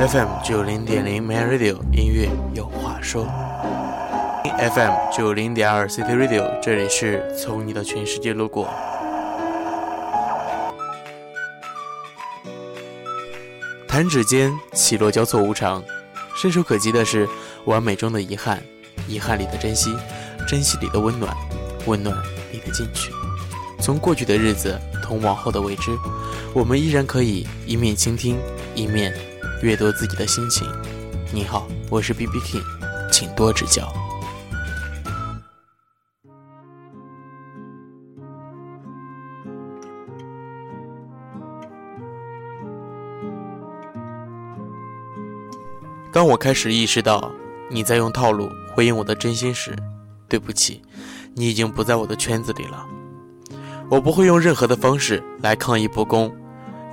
FM 九零点零 Man Radio 音乐有话说，FM 九零点二 City Radio 这里是从你的全世界路过。弹指间，起落交错无常，伸手可及的是完美中的遗憾，遗憾里的珍惜，珍惜里的温暖，温暖里的进取。从过去的日子同往后的未知，我们依然可以一面倾听，一面阅读自己的心情。你好，我是 B B King，请多指教。当我开始意识到你在用套路回应我的真心时，对不起，你已经不在我的圈子里了。我不会用任何的方式来抗议不公，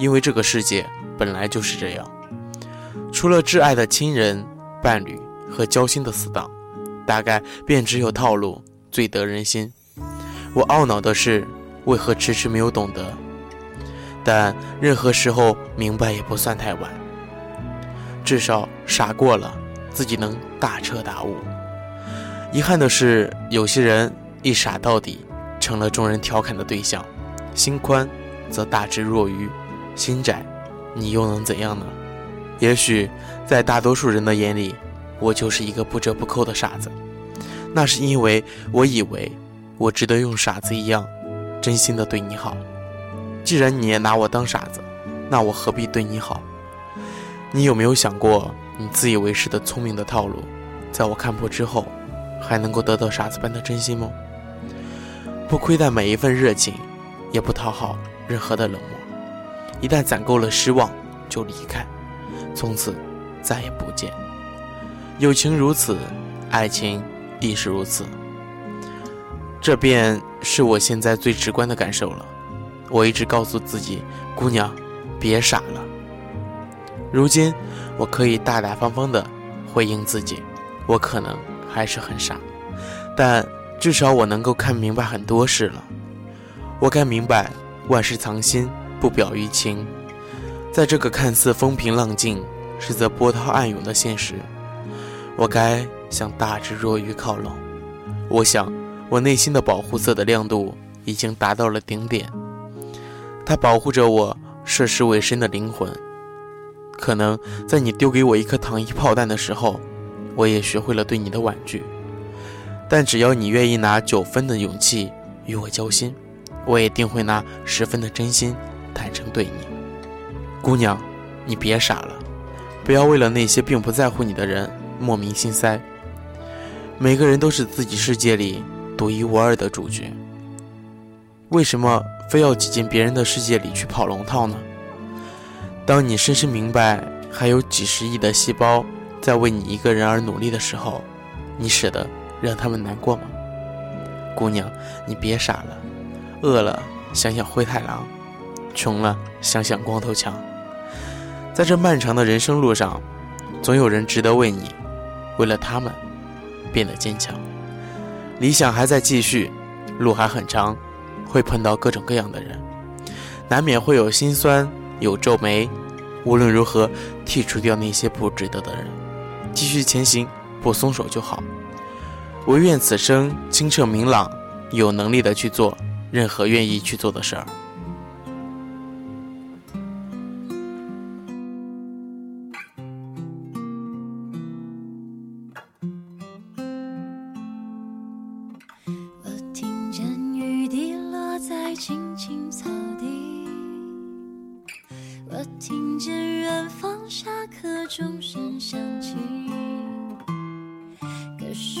因为这个世界本来就是这样。除了挚爱的亲人、伴侣和交心的死党，大概便只有套路最得人心。我懊恼的是，为何迟迟没有懂得？但任何时候明白也不算太晚。至少傻过了，自己能大彻大悟。遗憾的是，有些人一傻到底。成了众人调侃的对象，心宽则大智若愚，心窄，你又能怎样呢？也许在大多数人的眼里，我就是一个不折不扣的傻子。那是因为我以为我值得用傻子一样真心的对你好。既然你也拿我当傻子，那我何必对你好？你有没有想过，你自以为是的聪明的套路，在我看破之后，还能够得到傻子般的真心吗？不亏待每一份热情，也不讨好任何的冷漠。一旦攒够了失望，就离开，从此再也不见。友情如此，爱情亦是如此。这便是我现在最直观的感受了。我一直告诉自己，姑娘，别傻了。如今，我可以大大方方的回应自己，我可能还是很傻，但。至少我能够看明白很多事了，我该明白万事藏心，不表于情。在这个看似风平浪静，实则波涛暗涌的现实，我该向大智若愚靠拢。我想，我内心的保护色的亮度已经达到了顶点，它保护着我涉世未深的灵魂。可能在你丢给我一颗糖衣炮弹的时候，我也学会了对你的婉拒。但只要你愿意拿九分的勇气与我交心，我也定会拿十分的真心坦诚对你。姑娘，你别傻了，不要为了那些并不在乎你的人莫名心塞。每个人都是自己世界里独一无二的主角，为什么非要挤进别人的世界里去跑龙套呢？当你深深明白还有几十亿的细胞在为你一个人而努力的时候，你舍得？让他们难过吗？姑娘，你别傻了。饿了想想灰太狼，穷了想想光头强。在这漫长的人生路上，总有人值得为你，为了他们，变得坚强。理想还在继续，路还很长，会碰到各种各样的人，难免会有心酸，有皱眉。无论如何，剔除掉那些不值得的人，继续前行，不松手就好。唯愿此生清澈明朗，有能力的去做任何愿意去做的事儿。青青草地，我听见远方下课钟声响起。可是